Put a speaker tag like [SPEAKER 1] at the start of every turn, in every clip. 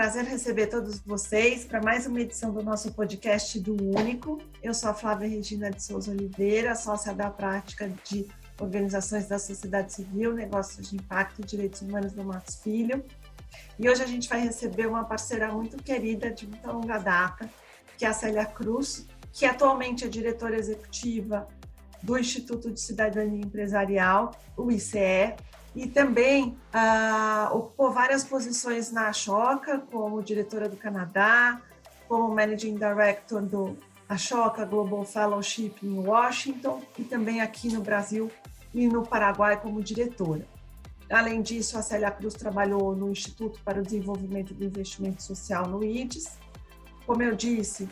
[SPEAKER 1] prazer receber todos vocês para mais uma edição do nosso podcast do Único. Eu sou a Flávia Regina de Souza Oliveira, sócia da prática de organizações da sociedade civil, negócios de impacto e direitos humanos do Matos Filho. E hoje a gente vai receber uma parceira muito querida de muita longa data, que é a Célia Cruz, que atualmente é diretora executiva do Instituto de Cidadania Empresarial, o ICE, e também ah, ocupou várias posições na Ashoka, como diretora do Canadá, como Managing Director do Ashoka Global Fellowship em Washington e também aqui no Brasil e no Paraguai como diretora. Além disso, a Célia Cruz trabalhou no Instituto para o Desenvolvimento do Investimento Social no IDES. Como eu disse,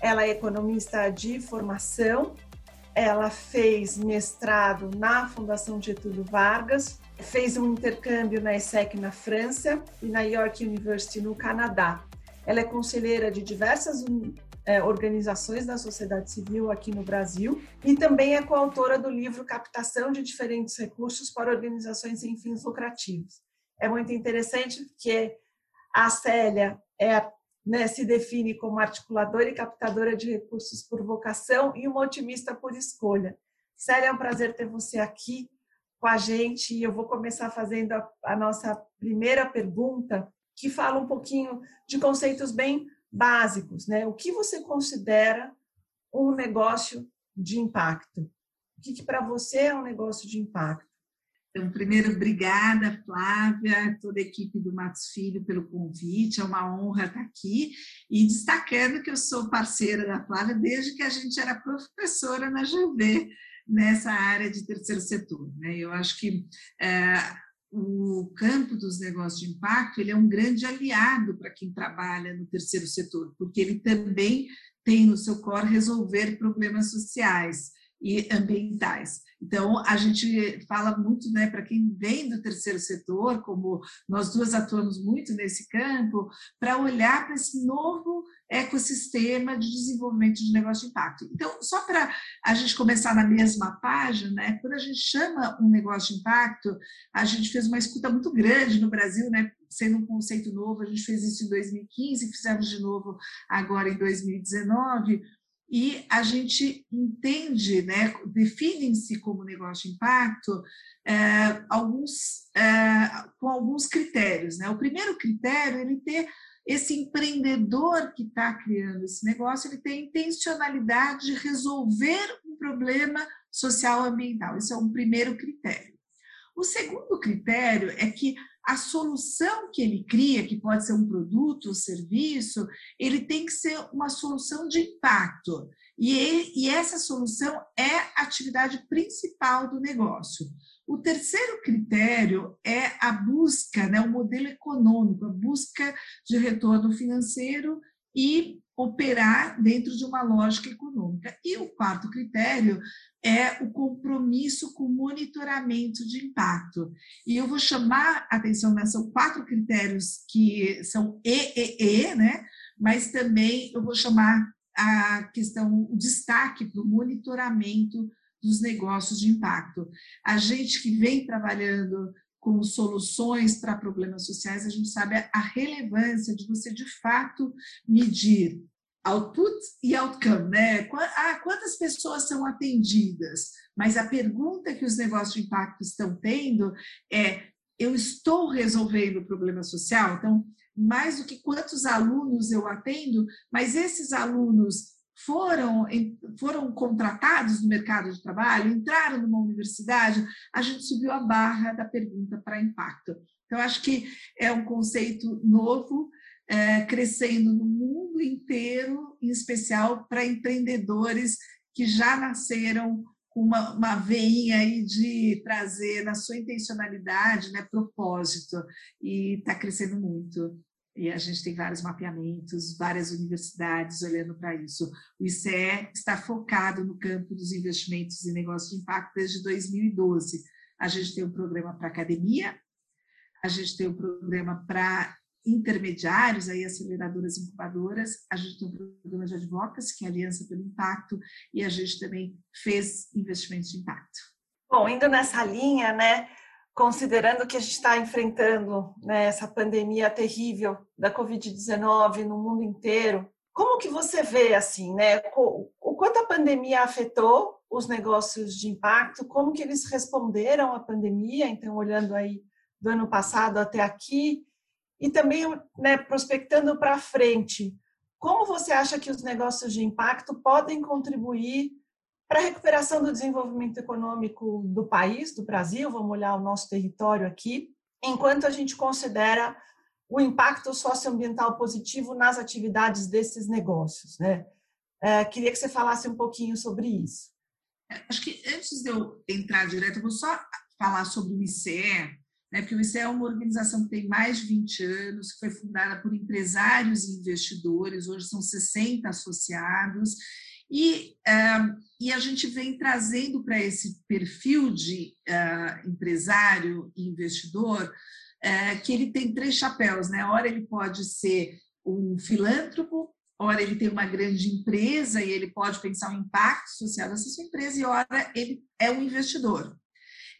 [SPEAKER 1] ela é economista de formação, ela fez mestrado na Fundação Getúlio Vargas, fez um intercâmbio na ESSEC na França e na York University no Canadá. Ela é conselheira de diversas é, organizações da sociedade civil aqui no Brasil e também é coautora do livro Captação de Diferentes Recursos para Organizações sem Fins Lucrativos. É muito interessante porque a Célia é, né, se define como articuladora e captadora de recursos por vocação e uma otimista por escolha. Célia, é um prazer ter você aqui com a gente e eu vou começar fazendo a, a nossa primeira pergunta, que fala um pouquinho de conceitos bem básicos, né? O que você considera um negócio de impacto? O que, que para você é um negócio de impacto?
[SPEAKER 2] Então, primeiro, obrigada, Flávia, toda a equipe do Matos Filho pelo convite, é uma honra estar aqui. E destacando que eu sou parceira da Flávia desde que a gente era professora na GV, nessa área de terceiro setor. Né? Eu acho que é, o campo dos negócios de impacto ele é um grande aliado para quem trabalha no terceiro setor, porque ele também tem no seu core resolver problemas sociais e ambientais. Então, a gente fala muito, né, para quem vem do terceiro setor, como nós duas atuamos muito nesse campo, para olhar para esse novo ecossistema de desenvolvimento de negócio de impacto. Então, só para a gente começar na mesma página, né, quando a gente chama um negócio de impacto, a gente fez uma escuta muito grande no Brasil, né, sendo um conceito novo, a gente fez isso em 2015, fizemos de novo agora em 2019, e a gente entende, né, definem-se como negócio de impacto é, alguns, é, com alguns critérios. Né? O primeiro critério é ele ter esse empreendedor que está criando esse negócio, ele tem intencionalidade de resolver um problema social ambiental. Esse é um primeiro critério. O segundo critério é que a solução que ele cria, que pode ser um produto ou serviço, ele tem que ser uma solução de impacto. E, ele, e essa solução é a atividade principal do negócio. O terceiro critério é a busca, né, o modelo econômico, a busca de retorno financeiro e operar dentro de uma lógica econômica. E o quarto critério é o compromisso com monitoramento de impacto. E eu vou chamar a atenção, né, são quatro critérios que são EEE, né, mas também eu vou chamar a questão, o destaque para o monitoramento dos negócios de impacto. A gente que vem trabalhando com soluções para problemas sociais, a gente sabe a relevância de você, de fato, medir output e outcome, né? Ah, quantas pessoas são atendidas? Mas a pergunta que os negócios de impacto estão tendo é: eu estou resolvendo o problema social? Então, mais do que quantos alunos eu atendo, mas esses alunos foram, foram contratados no mercado de trabalho, entraram numa universidade, a gente subiu a barra da pergunta para impacto. Então, acho que é um conceito novo, é, crescendo no mundo inteiro, em especial para empreendedores que já nasceram com uma, uma veinha aí de trazer na sua intencionalidade, né, propósito, e está crescendo muito. E a gente tem vários mapeamentos, várias universidades olhando para isso. O ICE está focado no campo dos investimentos e negócios de impacto desde 2012. A gente tem um programa para academia, a gente tem um programa para intermediários, aí aceleradoras incubadoras, a gente tem um programa de advocacy, que é a Aliança pelo Impacto, e a gente também fez investimentos de impacto.
[SPEAKER 1] Bom, indo nessa linha, né, considerando que a gente está enfrentando né, essa pandemia terrível da Covid-19 no mundo inteiro, como que você vê assim, né? O quanto a pandemia afetou os negócios de impacto, como que eles responderam à pandemia, então olhando aí do ano passado até aqui, e também né, prospectando para frente, como você acha que os negócios de impacto podem contribuir para a recuperação do desenvolvimento econômico do país, do Brasil, vamos olhar o nosso território aqui, enquanto a gente considera o impacto socioambiental positivo nas atividades desses negócios, né? É, queria que você falasse um pouquinho sobre isso.
[SPEAKER 2] É, acho que antes de eu entrar direto, eu vou só falar sobre o ICE, né, porque o ICE é uma organização que tem mais de 20 anos, foi fundada por empresários e investidores, hoje são 60 associados, e, uh, e a gente vem trazendo para esse perfil de uh, empresário e investidor é, que ele tem três chapéus, né? Ora ele pode ser um filântropo, ora ele tem uma grande empresa e ele pode pensar o impacto social dessa sua empresa, e ora ele é um investidor.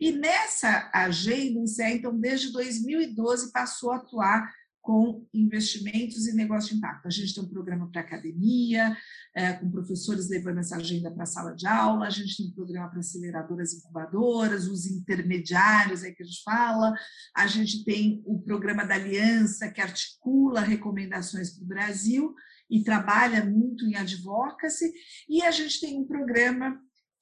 [SPEAKER 2] E nessa agenda, então, desde 2012, passou a atuar com investimentos e negócio de impacto. A gente tem um programa para academia, é, com professores levando essa agenda para a sala de aula, a gente tem um programa para aceleradoras incubadoras, os intermediários aí que a gente fala, a gente tem o programa da Aliança, que articula recomendações para o Brasil e trabalha muito em advocacy, e a gente tem um programa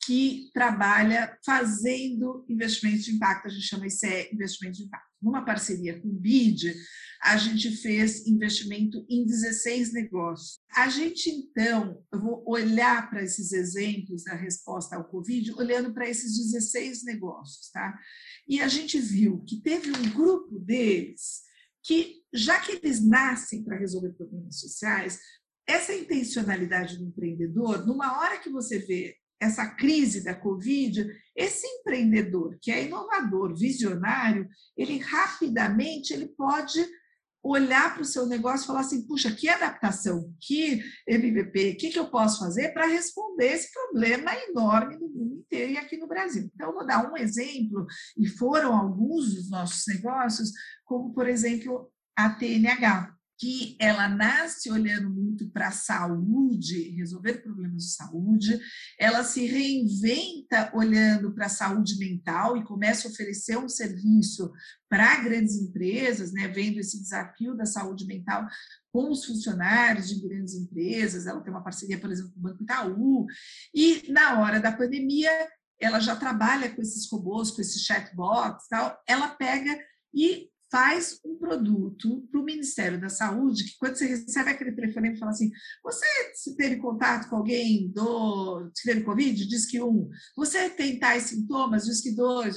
[SPEAKER 2] que trabalha fazendo investimentos de impacto, a gente chama isso é investimento de impacto. Numa parceria com o BID, a gente fez investimento em 16 negócios. A gente, então, eu vou olhar para esses exemplos da resposta ao Covid, olhando para esses 16 negócios, tá? E a gente viu que teve um grupo deles que, já que eles nascem para resolver problemas sociais, essa intencionalidade do empreendedor, numa hora que você vê essa crise da Covid, esse empreendedor que é inovador, visionário, ele rapidamente ele pode olhar para o seu negócio e falar assim, puxa, que adaptação, que MVP, o que, que eu posso fazer para responder esse problema enorme no mundo inteiro e aqui no Brasil. Então, eu vou dar um exemplo, e foram alguns dos nossos negócios, como, por exemplo, a TNH que ela nasce olhando muito para a saúde, resolver problemas de saúde, ela se reinventa olhando para a saúde mental e começa a oferecer um serviço para grandes empresas, né, vendo esse desafio da saúde mental com os funcionários de grandes empresas, ela tem uma parceria, por exemplo, com o Banco Itaú, e na hora da pandemia, ela já trabalha com esses robôs, com esses chatbots, tal, ela pega e faz um produto para o Ministério da Saúde, que quando você recebe aquele telefonema e fala assim, você teve contato com alguém do, que teve Covid? Diz que um. Você tem tais sintomas? Diz que dois.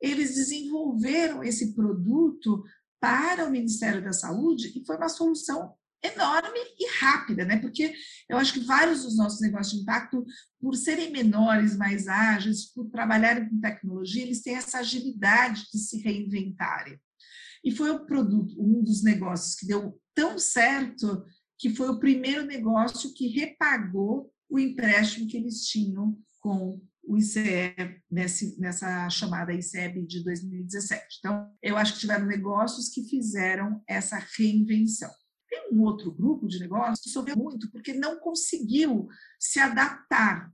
[SPEAKER 2] Eles desenvolveram esse produto para o Ministério da Saúde e foi uma solução enorme e rápida, né? Porque eu acho que vários dos nossos negócios de impacto, por serem menores, mais ágeis, por trabalharem com tecnologia, eles têm essa agilidade de se reinventarem. E foi o produto, um dos negócios que deu tão certo que foi o primeiro negócio que repagou o empréstimo que eles tinham com o ICE nessa chamada ICEB de 2017. Então, eu acho que tiveram negócios que fizeram essa reinvenção. Tem um outro grupo de negócios que sofreu muito porque não conseguiu se adaptar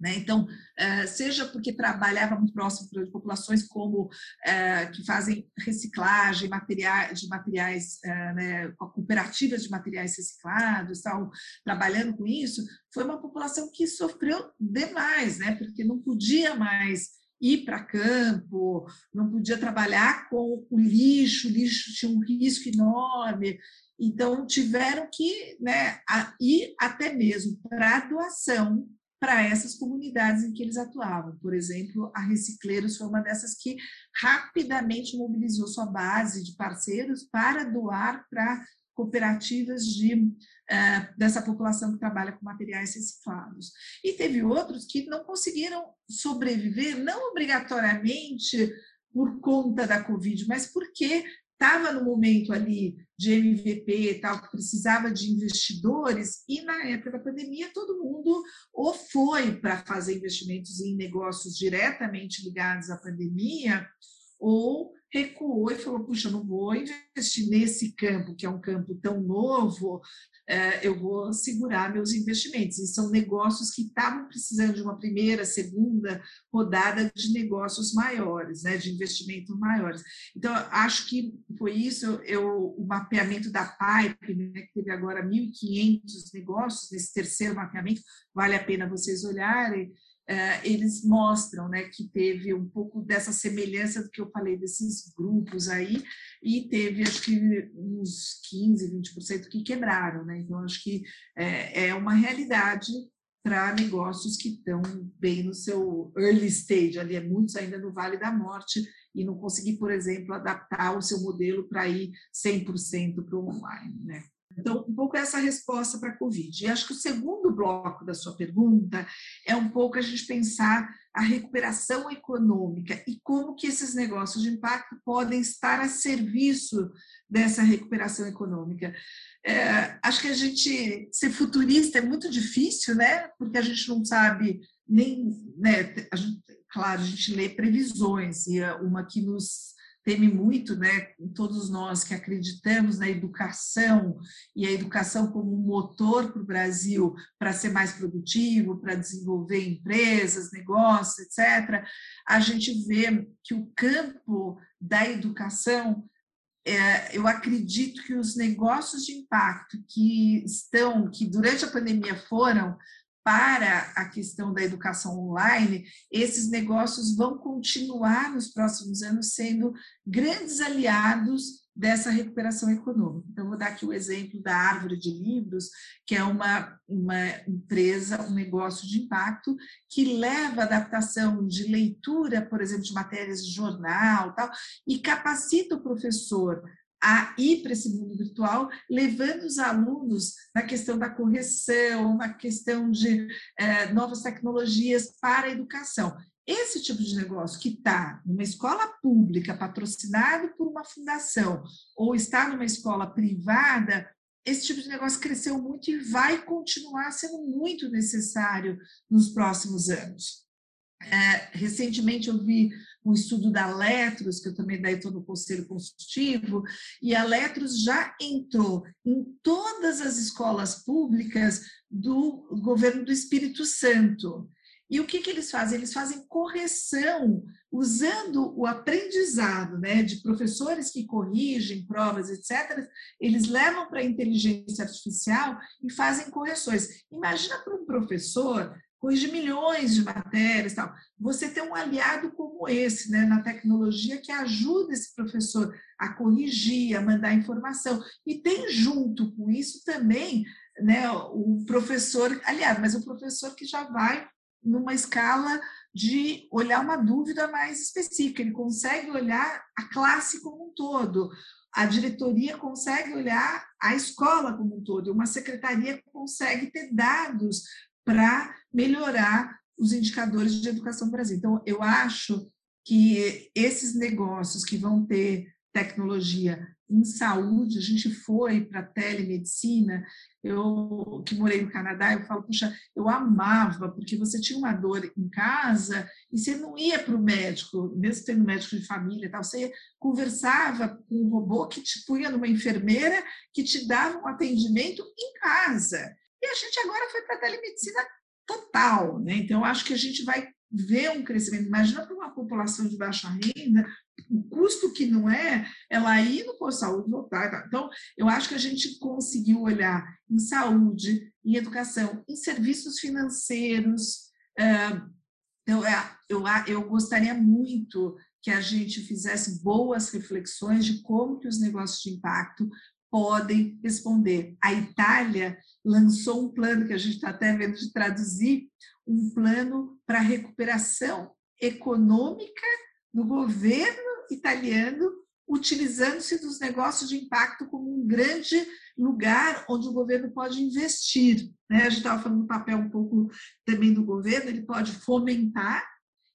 [SPEAKER 2] né? Então, eh, seja porque trabalhava muito próximo de populações como eh, que fazem reciclagem materiais, de materiais, eh, né, cooperativas de materiais reciclados, tal, trabalhando com isso, foi uma população que sofreu demais, né? porque não podia mais ir para campo, não podia trabalhar com o lixo, o lixo tinha um risco enorme, então tiveram que né, ir até mesmo para a doação para essas comunidades em que eles atuavam. Por exemplo, a Recicleiros foi uma dessas que rapidamente mobilizou sua base de parceiros para doar para cooperativas de, uh, dessa população que trabalha com materiais reciclados. E teve outros que não conseguiram sobreviver, não obrigatoriamente por conta da Covid, mas porque estava no momento ali de MVP e tal, que precisava de investidores, e na época da pandemia todo ou foi para fazer investimentos em negócios diretamente ligados à pandemia, ou recuou e falou: puxa, não vou investir nesse campo, que é um campo tão novo, é, eu vou segurar meus investimentos. E são negócios que estavam precisando de uma primeira, segunda rodada de negócios maiores, né, de investimentos maiores. Então, acho que foi isso, eu, o mapeamento da Pipe, né, que teve agora 1.500 negócios nesse terceiro mapeamento, vale a pena vocês olharem. Eh, eles mostram né, que teve um pouco dessa semelhança do que eu falei desses grupos aí, e teve acho que uns 15, 20% que quebraram. Né? Então, acho que é, é uma realidade para negócios que estão bem no seu early stage, ali é muitos ainda no Vale da Morte, e não conseguir, por exemplo, adaptar o seu modelo para ir 100% para o online. Né? Então, um pouco essa resposta para a Covid. E acho que o segundo bloco da sua pergunta é um pouco a gente pensar a recuperação econômica e como que esses negócios de impacto podem estar a serviço dessa recuperação econômica. É, acho que a gente ser futurista é muito difícil, né? Porque a gente não sabe nem, né? A gente, claro, a gente lê previsões e uma que nos teme muito, né, todos nós que acreditamos na educação e a educação como um motor para o Brasil para ser mais produtivo, para desenvolver empresas, negócios, etc., a gente vê que o campo da educação é, eu acredito que os negócios de impacto que estão, que durante a pandemia foram, para a questão da educação online, esses negócios vão continuar nos próximos anos sendo grandes aliados dessa recuperação econômica. Então, vou dar aqui o exemplo da Árvore de Livros, que é uma, uma empresa, um negócio de impacto, que leva adaptação de leitura, por exemplo, de matérias de jornal tal, e capacita o professor a ir para esse mundo virtual, levando os alunos na questão da correção, na questão de é, novas tecnologias para a educação. Esse tipo de negócio que está numa escola pública, patrocinado por uma fundação, ou está numa escola privada, esse tipo de negócio cresceu muito e vai continuar sendo muito necessário nos próximos anos. É, recentemente eu vi um estudo da Letros, que eu também daí estou no Conselho Consultivo, e a Letros já entrou em todas as escolas públicas do governo do Espírito Santo. E o que, que eles fazem? Eles fazem correção, usando o aprendizado né, de professores que corrigem provas, etc. Eles levam para a inteligência artificial e fazem correções. Imagina para um professor corrige milhões de matérias tal. Você tem um aliado como esse, né, na tecnologia que ajuda esse professor a corrigir, a mandar informação. E tem junto com isso também, né, o professor aliado, mas o professor que já vai numa escala de olhar uma dúvida mais específica, ele consegue olhar a classe como um todo, a diretoria consegue olhar a escola como um todo, uma secretaria consegue ter dados para melhorar os indicadores de educação no Brasil. Então, eu acho que esses negócios que vão ter tecnologia em saúde, a gente foi para telemedicina, eu que morei no Canadá, eu falo, puxa, eu amava, porque você tinha uma dor em casa e você não ia para o médico, mesmo tendo médico de família e tal, você conversava com um robô que te punha numa enfermeira que te dava um atendimento em casa. E a gente agora foi para telemedicina total, né? Então, acho que a gente vai ver um crescimento. Imagina para uma população de baixa renda, o custo que não é ela ir no posto de saúde voltar. Então, eu acho que a gente conseguiu olhar em saúde, em educação, em serviços financeiros. Então, eu, eu gostaria muito que a gente fizesse boas reflexões de como que os negócios de impacto podem responder. A Itália lançou um plano que a gente está até vendo de traduzir, um plano para recuperação econômica do governo italiano, utilizando-se dos negócios de impacto como um grande lugar onde o governo pode investir. Né? A gente estava falando do papel um pouco também do governo, ele pode fomentar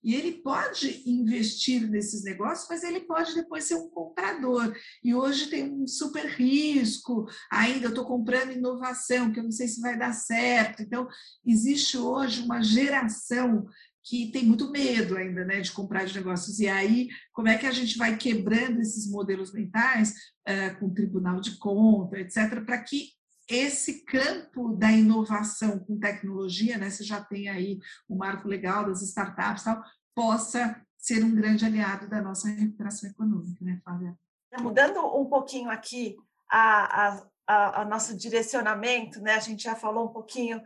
[SPEAKER 2] e ele pode investir nesses negócios, mas ele pode depois ser um comprador. E hoje tem um super risco, ainda estou comprando inovação, que eu não sei se vai dar certo. Então, existe hoje uma geração que tem muito medo ainda né, de comprar de negócios. E aí, como é que a gente vai quebrando esses modelos mentais uh, com tribunal de conta, etc., para que esse campo da inovação com tecnologia, né, você já tem aí o marco legal das startups, tal, possa ser um grande aliado da nossa recuperação econômica, né, Flávia?
[SPEAKER 1] Mudando um pouquinho aqui a, a, a, a nosso direcionamento, né, a gente já falou um pouquinho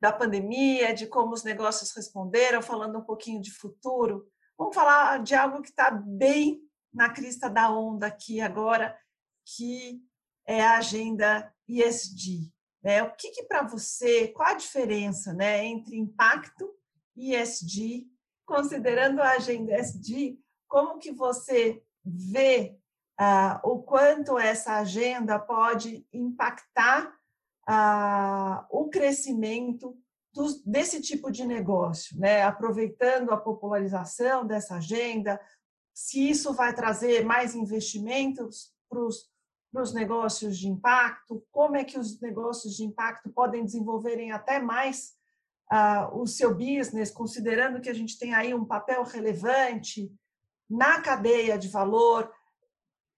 [SPEAKER 1] da pandemia, de como os negócios responderam, falando um pouquinho de futuro. Vamos falar de algo que está bem na crista da onda aqui agora, que é a agenda ESG. Né? O que, que para você, qual a diferença né, entre impacto e ESG, considerando a agenda ESG, como que você vê ah, o quanto essa agenda pode impactar ah, o crescimento dos, desse tipo de negócio, né? aproveitando a popularização dessa agenda, se isso vai trazer mais investimentos para os negócios de impacto, como é que os negócios de impacto podem desenvolverem até mais ah, o seu business, considerando que a gente tem aí um papel relevante na cadeia de valor,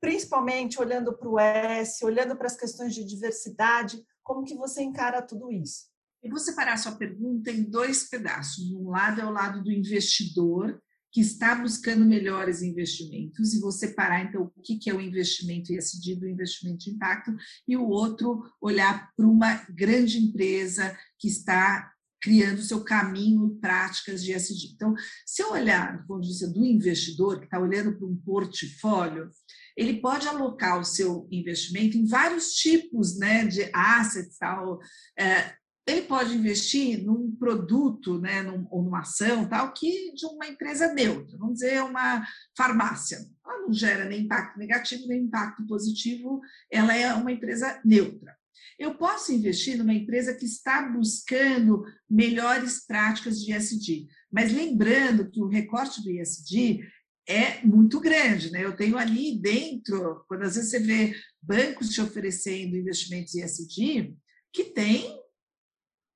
[SPEAKER 1] principalmente olhando para o S, olhando para as questões de diversidade, como que você encara tudo isso?
[SPEAKER 2] Eu vou separar a sua pergunta em dois pedaços. Um lado é o lado do investidor, que está buscando melhores investimentos, e vou separar, então, o que é o investimento ESG do investimento de impacto, e o outro, olhar para uma grande empresa que está criando seu caminho práticas de ESG. Então, se eu olhar do ponto de vista do investidor, que está olhando para um portfólio, ele pode alocar o seu investimento em vários tipos né, de assets. Tal. É, ele pode investir num produto né, num, ou numa ação tal, que de uma empresa neutra, vamos dizer, uma farmácia. Ela não gera nem impacto negativo nem impacto positivo, ela é uma empresa neutra. Eu posso investir numa empresa que está buscando melhores práticas de ESG, mas lembrando que o recorte do ESG é muito grande, né? Eu tenho ali dentro, quando às vezes você vê bancos te oferecendo investimentos ESG, que tem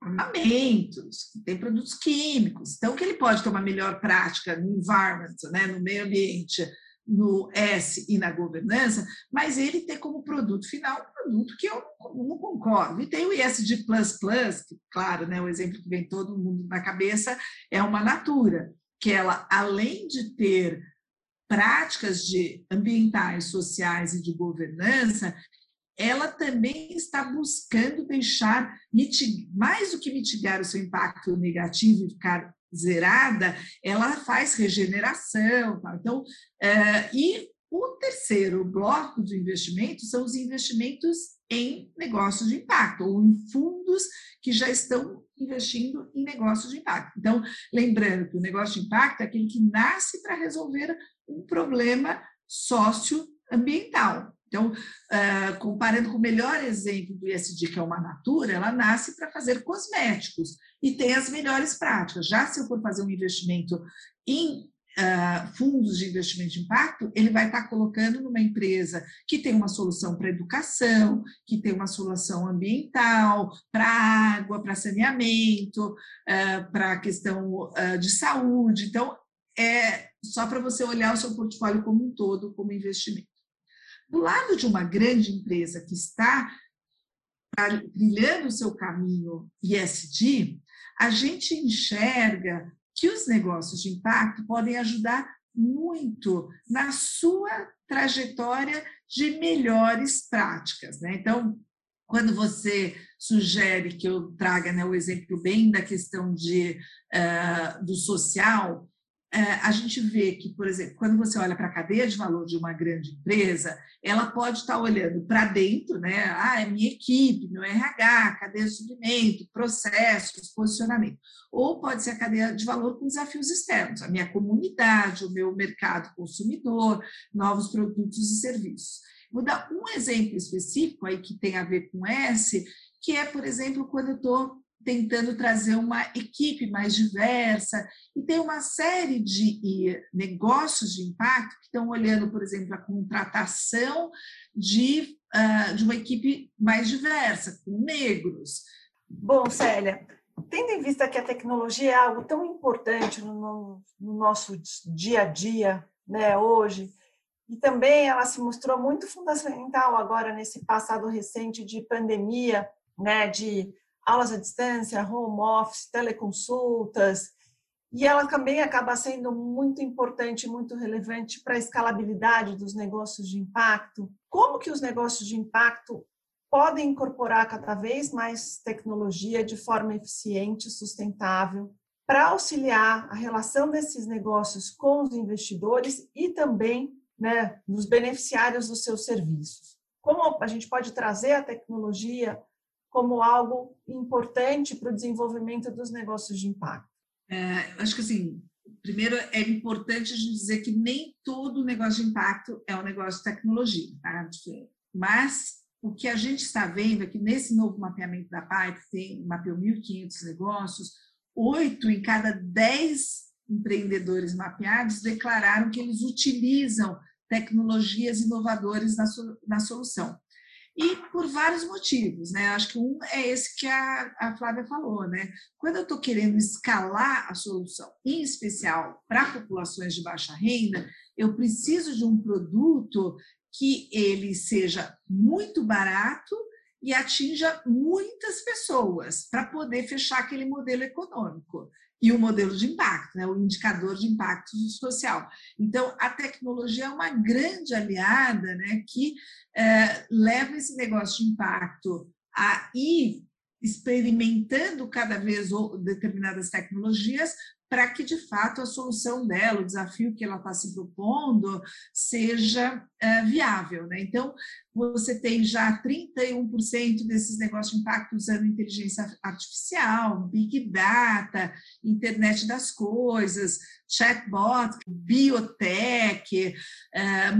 [SPEAKER 2] armamentos, que tem produtos químicos, então que ele pode ter uma melhor prática no environment, né, no meio ambiente, no S e na governança, mas ele tem como produto final um produto que eu não, concordo. E tem o ESG++, que, claro, né, o exemplo que vem todo mundo na cabeça é uma Natura, que ela, além de ter práticas de ambientais, sociais e de governança, ela também está buscando deixar mais do que mitigar o seu impacto negativo e ficar zerada, ela faz regeneração. Tá? Então, é, e o terceiro bloco de investimentos são os investimentos em negócios de impacto, ou em fundos que já estão investindo em negócios de impacto. Então, lembrando que o negócio de impacto é aquele que nasce para resolver um problema socioambiental. Então, uh, comparando com o melhor exemplo do ISD, que é uma Natura, ela nasce para fazer cosméticos e tem as melhores práticas. Já se eu for fazer um investimento em Uh, fundos de investimento de impacto, ele vai estar colocando numa empresa que tem uma solução para educação, que tem uma solução ambiental, para água, para saneamento, uh, para a questão uh, de saúde. Então, é só para você olhar o seu portfólio como um todo, como investimento. Do lado de uma grande empresa que está trilhando o seu caminho ISD, a gente enxerga que os negócios de impacto podem ajudar muito na sua trajetória de melhores práticas. Né? Então, quando você sugere que eu traga né, o exemplo bem da questão de, uh, do social, a gente vê que, por exemplo, quando você olha para a cadeia de valor de uma grande empresa, ela pode estar olhando para dentro, né? Ah, é minha equipe, meu RH, cadeia de suprimento, processos, posicionamento. Ou pode ser a cadeia de valor com desafios externos, a minha comunidade, o meu mercado consumidor, novos produtos e serviços. Vou dar um exemplo específico aí que tem a ver com S, que é, por exemplo, quando eu estou tentando trazer uma equipe mais diversa, e tem uma série de negócios de impacto que estão olhando, por exemplo, a contratação de, uh, de uma equipe mais diversa, com negros.
[SPEAKER 1] Bom, Célia, tendo em vista que a tecnologia é algo tão importante no, no nosso dia a dia, né, hoje, e também ela se mostrou muito fundamental agora nesse passado recente de pandemia, né, de aulas à distância, home office, teleconsultas, e ela também acaba sendo muito importante, muito relevante para a escalabilidade dos negócios de impacto. Como que os negócios de impacto podem incorporar cada vez mais tecnologia de forma eficiente, sustentável, para auxiliar a relação desses negócios com os investidores e também né, nos beneficiários dos seus serviços. Como a gente pode trazer a tecnologia como algo importante para o desenvolvimento dos negócios de impacto?
[SPEAKER 2] É, acho que assim, primeiro é importante a gente dizer que nem todo negócio de impacto é um negócio de tecnologia, tá? Mas o que a gente está vendo é que nesse novo mapeamento da PAI, que tem, mapeou 1.500 negócios, oito em cada dez empreendedores mapeados declararam que eles utilizam tecnologias inovadoras na, na solução. E por vários motivos, né? Acho que um é esse que a, a Flávia falou, né? Quando eu estou querendo escalar a solução, em especial para populações de baixa renda, eu preciso de um produto que ele seja muito barato e atinja muitas pessoas para poder fechar aquele modelo econômico e o modelo de impacto, né, o indicador de impacto social. Então, a tecnologia é uma grande aliada né, que é, leva esse negócio de impacto a ir experimentando cada vez determinadas tecnologias para que, de fato, a solução dela, o desafio que ela está se propondo, seja é, viável. Né? Então, você tem já 31% desses negócios de impacto usando inteligência artificial, big data, internet das coisas, chatbot, biotech, é,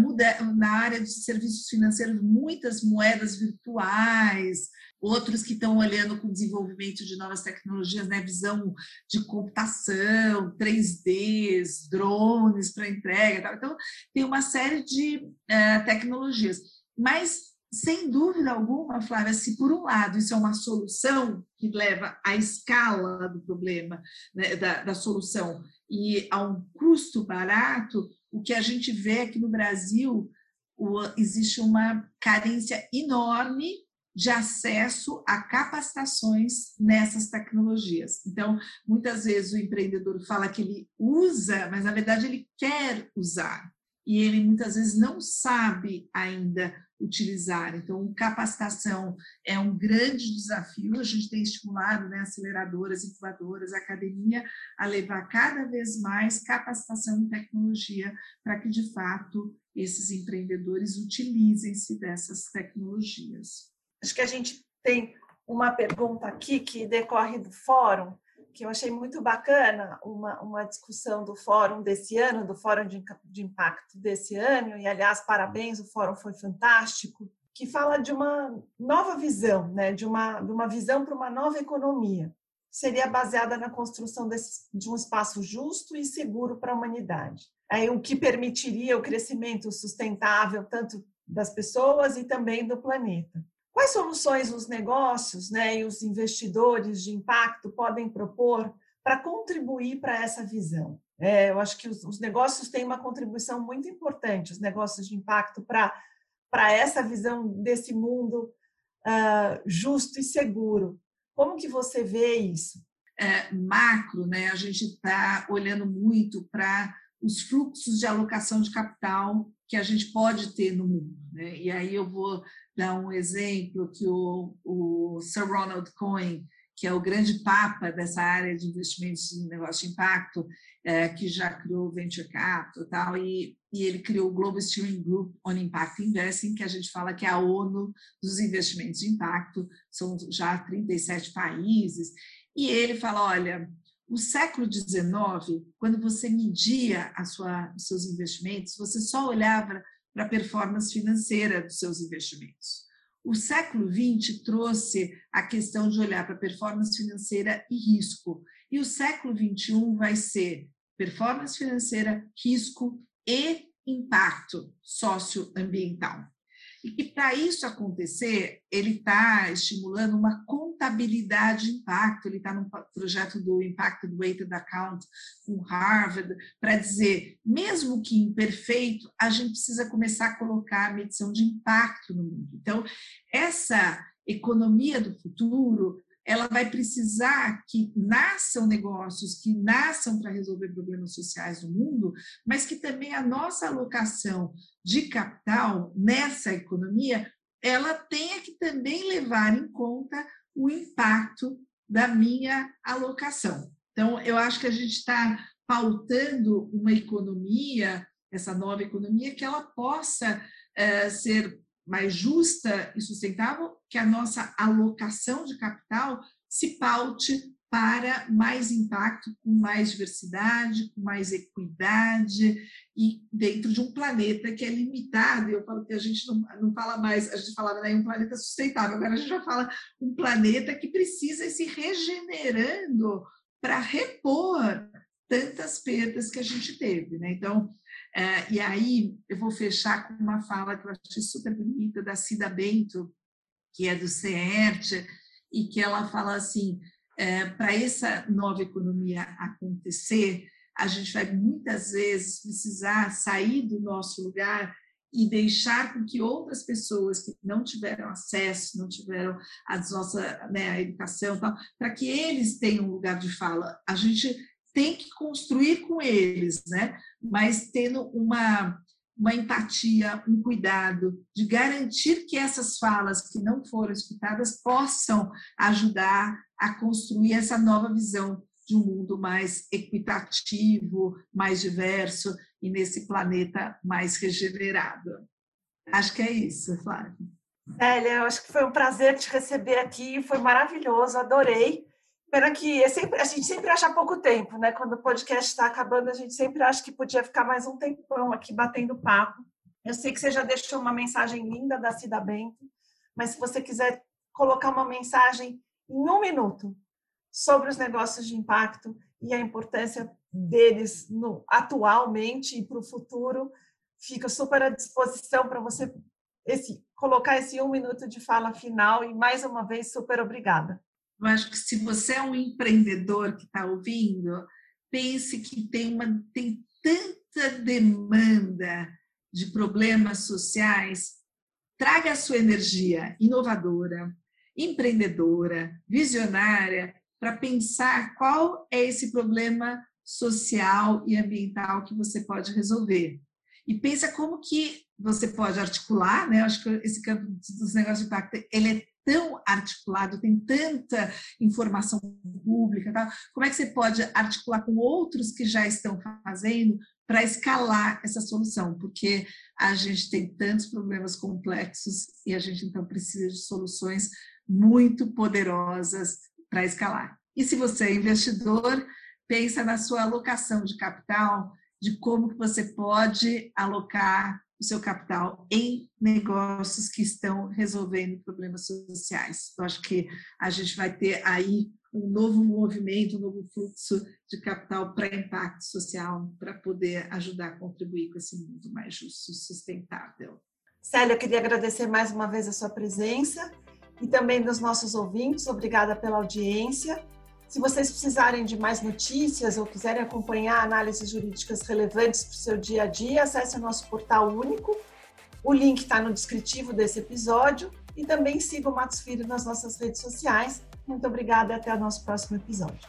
[SPEAKER 2] na área de serviços financeiros, muitas moedas virtuais, outros que estão olhando com o desenvolvimento de novas tecnologias, né, visão de computação, 3Ds, drones para entrega. Tal. Então, tem uma série de é, tecnologias. Mas, sem dúvida alguma, Flávia, se por um lado isso é uma solução que leva à escala do problema, né, da, da solução, e a um custo barato, o que a gente vê aqui no Brasil, o, existe uma carência enorme de acesso a capacitações nessas tecnologias. Então, muitas vezes o empreendedor fala que ele usa, mas na verdade ele quer usar e ele muitas vezes não sabe ainda utilizar. Então, capacitação é um grande desafio. A gente tem estimulado né, aceleradoras, incubadoras, academia a levar cada vez mais capacitação em tecnologia para que, de fato, esses empreendedores utilizem-se dessas tecnologias.
[SPEAKER 1] Acho que a gente tem uma pergunta aqui que decorre do fórum, que eu achei muito bacana, uma, uma discussão do fórum desse ano, do fórum de, de impacto desse ano, e aliás, parabéns, o fórum foi fantástico, que fala de uma nova visão, né, de, uma, de uma visão para uma nova economia. Seria baseada na construção desse, de um espaço justo e seguro para a humanidade. Aí, o que permitiria o crescimento sustentável tanto das pessoas e também do planeta. Quais soluções os negócios né, e os investidores de impacto podem propor para contribuir para essa visão? É, eu acho que os, os, negócios têm uma contribuição muito importante, os negócios de impacto, para essa visão desse mundo uh, justo e seguro. Como que você vê isso?
[SPEAKER 2] É, macro, né, a gente está olhando muito para os fluxos de alocação de capital que a gente pode ter no mundo. Né? E aí eu vou dar um exemplo que o, o Sir Ronald Cohen, que é o grande papa dessa área de investimentos em negócio de impacto, é, que já criou Venture Capital tal, e, e ele criou o Global Steering Group on Impact Investing, que a gente fala que é a ONU dos investimentos de impacto, são já 37 países, e ele fala, olha, o século XIX, quando você media a sua, os seus investimentos, você só olhava para a performance financeira dos seus investimentos. O século XX trouxe a questão de olhar para performance financeira e risco. E o século XXI vai ser performance financeira, risco e impacto socioambiental. E para isso acontecer, ele está estimulando uma contabilidade de impacto, ele está no projeto do Impact Weighted Account com Harvard, para dizer, mesmo que imperfeito, a gente precisa começar a colocar a medição de impacto no mundo. Então, essa economia do futuro, ela vai precisar que nasçam negócios que nasçam para resolver problemas sociais no mundo, mas que também a nossa alocação de capital nessa economia, ela tenha que também levar em conta o impacto da minha alocação. Então, eu acho que a gente está pautando uma economia, essa nova economia, que ela possa é, ser mais justa e sustentável, que a nossa alocação de capital se paute para mais impacto, com mais diversidade, com mais equidade e dentro de um planeta que é limitado. Eu falo que a gente não, não fala mais, a gente falava né, um planeta sustentável, agora a gente já fala um planeta que precisa ir se regenerando para repor tantas perdas que a gente teve. Né? Então, é, e aí eu vou fechar com uma fala que eu achei super bonita da Cida Bento, que é do CERT, e que ela fala assim, é, para essa nova economia acontecer, a gente vai muitas vezes precisar sair do nosso lugar e deixar com que outras pessoas que não tiveram acesso, não tiveram a nossa né, a educação, para que eles tenham um lugar de fala. A gente tem que construir com eles, né? mas tendo uma, uma empatia, um cuidado de garantir que essas falas que não foram escutadas possam ajudar a construir essa nova visão de um mundo mais equitativo, mais diverso e nesse planeta mais regenerado. Acho que é isso, Flávia.
[SPEAKER 1] Célia, acho que foi um prazer te receber aqui, foi maravilhoso, adorei. Pena que é sempre, a gente sempre acha pouco tempo, né? Quando o podcast está acabando, a gente sempre acha que podia ficar mais um tempão aqui batendo papo. Eu sei que você já deixou uma mensagem linda da Cida Bento, mas se você quiser colocar uma mensagem em um minuto sobre os negócios de impacto e a importância deles no, atualmente e para o futuro, fica super à disposição para você esse, colocar esse um minuto de fala final e mais uma vez super obrigada.
[SPEAKER 2] Eu acho que se você é um empreendedor que está ouvindo, pense que tem, uma, tem tanta demanda de problemas sociais, traga a sua energia inovadora, empreendedora, visionária, para pensar qual é esse problema social e ambiental que você pode resolver. E pensa como que você pode articular, né? Eu acho que esse campo dos negócios de impacto, ele é tão articulado, tem tanta informação pública, tá? como é que você pode articular com outros que já estão fazendo para escalar essa solução? Porque a gente tem tantos problemas complexos e a gente então precisa de soluções muito poderosas para escalar. E se você é investidor, pensa na sua alocação de capital, de como você pode alocar o seu capital em negócios que estão resolvendo problemas sociais. Eu acho que a gente vai ter aí um novo movimento, um novo fluxo de capital para impacto social, para poder ajudar a contribuir com esse mundo mais justo e sustentável.
[SPEAKER 1] Célia, eu queria agradecer mais uma vez a sua presença e também dos nossos ouvintes. Obrigada pela audiência. Se vocês precisarem de mais notícias ou quiserem acompanhar análises jurídicas relevantes para o seu dia a dia, acesse o nosso portal único. O link está no descritivo desse episódio e também siga o Matos Filho nas nossas redes sociais. Muito obrigada e até o nosso próximo episódio.